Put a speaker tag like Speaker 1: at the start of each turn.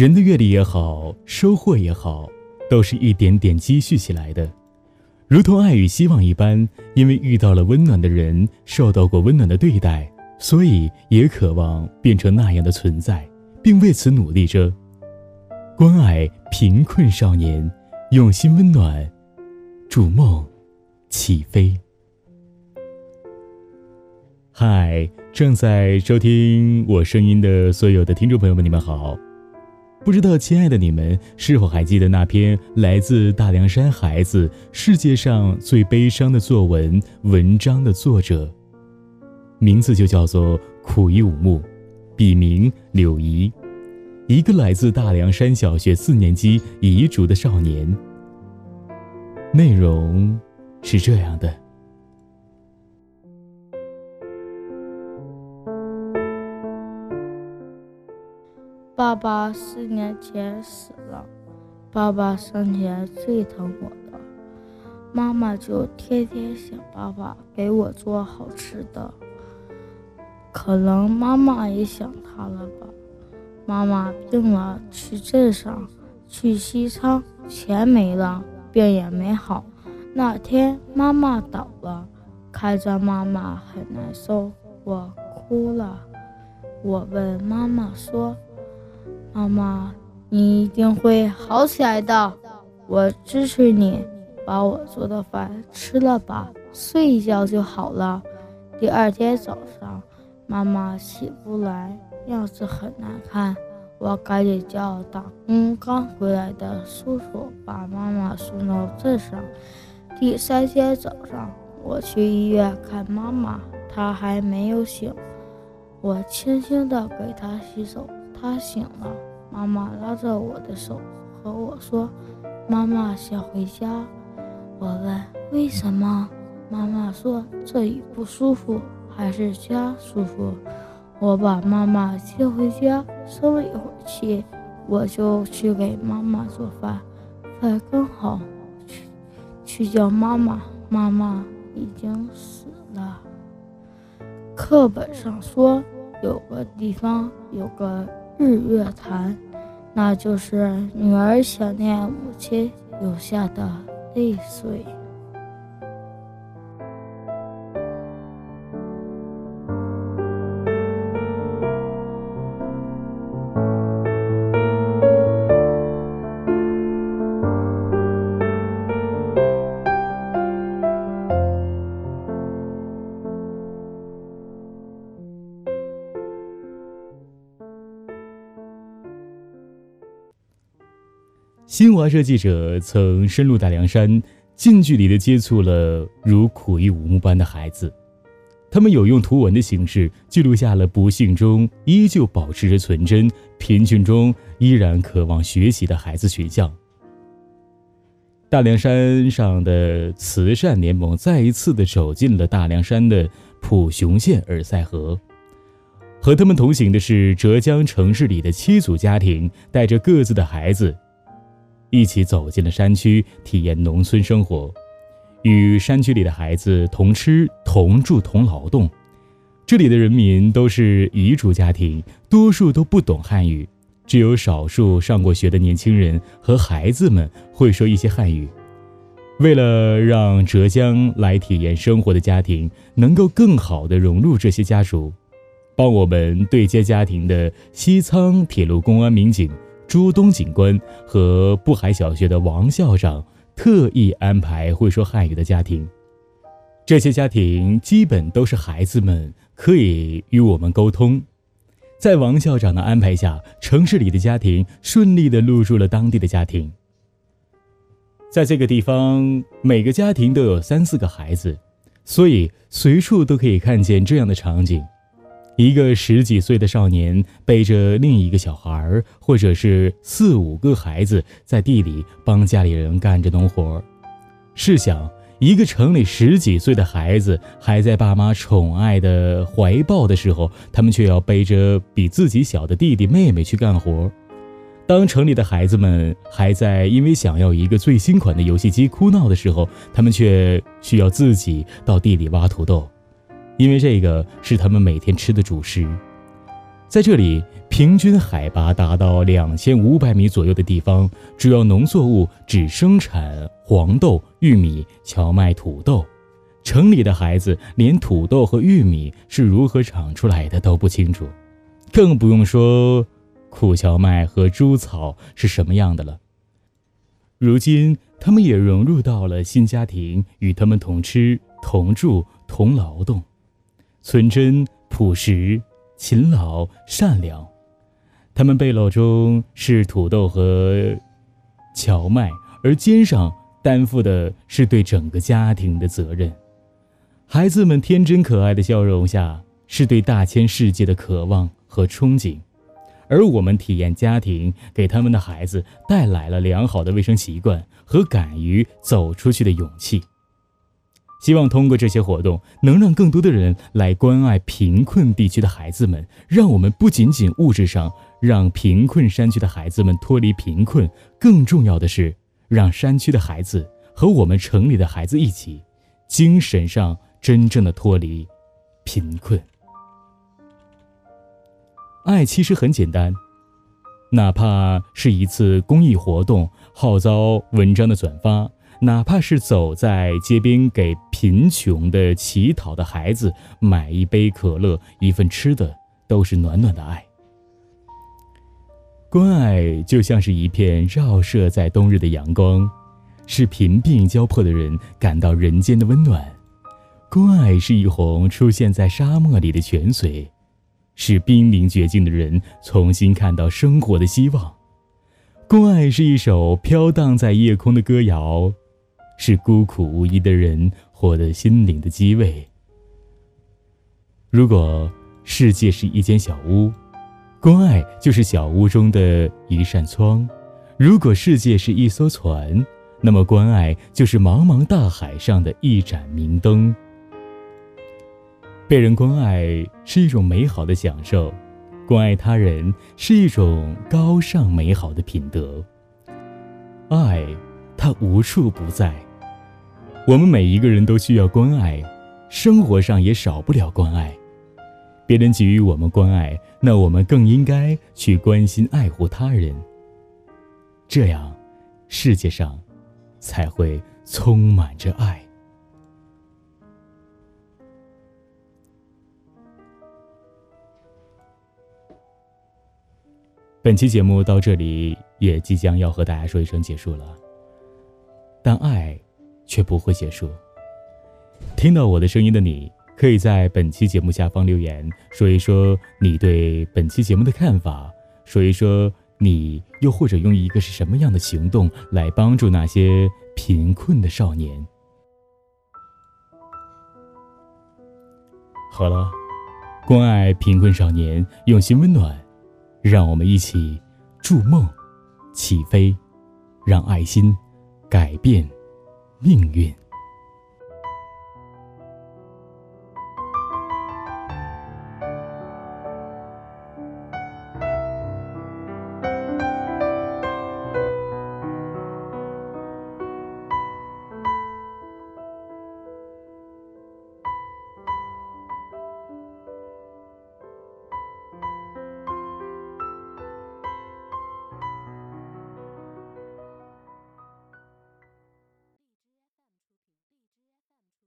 Speaker 1: 人的阅历也好，收获也好，都是一点点积蓄起来的，如同爱与希望一般。因为遇到了温暖的人，受到过温暖的对待，所以也渴望变成那样的存在，并为此努力着。关爱贫困少年，用心温暖，筑梦起飞。嗨，正在收听我声音的所有的听众朋友们，你们好。不知道亲爱的你们是否还记得那篇来自大凉山孩子世界上最悲伤的作文文章的作者，名字就叫做苦一五木，笔名柳怡，一个来自大凉山小学四年级彝族的少年。内容是这样的。
Speaker 2: 爸爸四年前死了，爸爸生前最疼我的，妈妈就天天想爸爸给我做好吃的。可能妈妈也想他了吧？妈妈病了，去镇上，去西昌，钱没了，病也没好。那天妈妈倒了，看着妈妈很难受，我哭了。我问妈妈说。妈妈，你一定会好起来的，我支持你。把我做的饭吃了吧，睡一觉就好了。第二天早上，妈妈起不来，样子很难看。我赶紧叫打工刚回来的叔叔把妈妈送到镇上。第三天早上，我去医院看妈妈，她还没有醒。我轻轻地给她洗手。他醒了，妈妈拉着我的手和我说：“妈妈想回家。”我问：“为什么？”妈妈说：“这里不舒服，还是家舒服。”我把妈妈接回家，生了一会儿气，我就去给妈妈做饭。饭刚好，去去叫妈妈，妈妈已经死了。课本上说，有个地方有个。日月潭，那就是女儿想念母亲留下的泪水。
Speaker 1: 新华社记者曾深入大凉山，近距离的接触了如苦役五木般的孩子，他们有用图文的形式记录下了不幸中依旧保持着纯真、贫穷中依然渴望学习的孩子群像。大凉山上的慈善联盟再一次的走进了大凉山的普雄县尔赛河，和他们同行的是浙江城市里的七组家庭，带着各自的孩子。一起走进了山区，体验农村生活，与山区里的孩子同吃、同住、同劳动。这里的人民都是彝族家庭，多数都不懂汉语，只有少数上过学的年轻人和孩子们会说一些汉语。为了让浙江来体验生活的家庭能够更好地融入这些家属，帮我们对接家庭的西昌铁路公安民警。朱东警官和布海小学的王校长特意安排会说汉语的家庭，这些家庭基本都是孩子们可以与我们沟通。在王校长的安排下，城市里的家庭顺利地入住了当地的家庭。在这个地方，每个家庭都有三四个孩子，所以随处都可以看见这样的场景。一个十几岁的少年背着另一个小孩，或者是四五个孩子，在地里帮家里人干着农活。试想，一个城里十几岁的孩子还在爸妈宠爱的怀抱的时候，他们却要背着比自己小的弟弟妹妹去干活。当城里的孩子们还在因为想要一个最新款的游戏机哭闹的时候，他们却需要自己到地里挖土豆。因为这个是他们每天吃的主食，在这里，平均海拔达到两千五百米左右的地方，主要农作物只生产黄豆、玉米、荞麦、土豆。城里的孩子连土豆和玉米是如何长出来的都不清楚，更不用说苦荞麦和猪草是什么样的了。如今，他们也融入到了新家庭，与他们同吃、同住、同劳动，纯真、朴实、勤劳、善良。他们背篓中是土豆和荞麦，而肩上担负的是对整个家庭的责任。孩子们天真可爱的笑容下，是对大千世界的渴望和憧憬，而我们体验家庭给他们的孩子带来了良好的卫生习惯和敢于走出去的勇气。希望通过这些活动，能让更多的人来关爱贫困地区的孩子们，让我们不仅仅物质上让贫困山区的孩子们脱离贫困，更重要的是让山区的孩子和我们城里的孩子一起，精神上。真正的脱离贫困，爱其实很简单，哪怕是一次公益活动号召文章的转发，哪怕是走在街边给贫穷的乞讨的孩子买一杯可乐、一份吃的，都是暖暖的爱。关爱就像是一片照射在冬日的阳光，是贫病交迫的人感到人间的温暖。关爱是一泓出现在沙漠里的泉水，是濒临绝境的人重新看到生活的希望。关爱是一首飘荡在夜空的歌谣，是孤苦无依的人获得心灵的机慰。如果世界是一间小屋，关爱就是小屋中的一扇窗；如果世界是一艘船，那么关爱就是茫茫大海上的一盏明灯。被人关爱是一种美好的享受，关爱他人是一种高尚美好的品德。爱，它无处不在。我们每一个人都需要关爱，生活上也少不了关爱。别人给予我们关爱，那我们更应该去关心爱护他人。这样，世界上才会充满着爱。本期节目到这里也即将要和大家说一声结束了，但爱却不会结束。听到我的声音的你，可以在本期节目下方留言，说一说你对本期节目的看法，说一说你又或者用一个是什么样的行动来帮助那些贫困的少年。好了，关爱贫困少年，用心温暖。让我们一起筑梦，起飞，让爱心改变命运。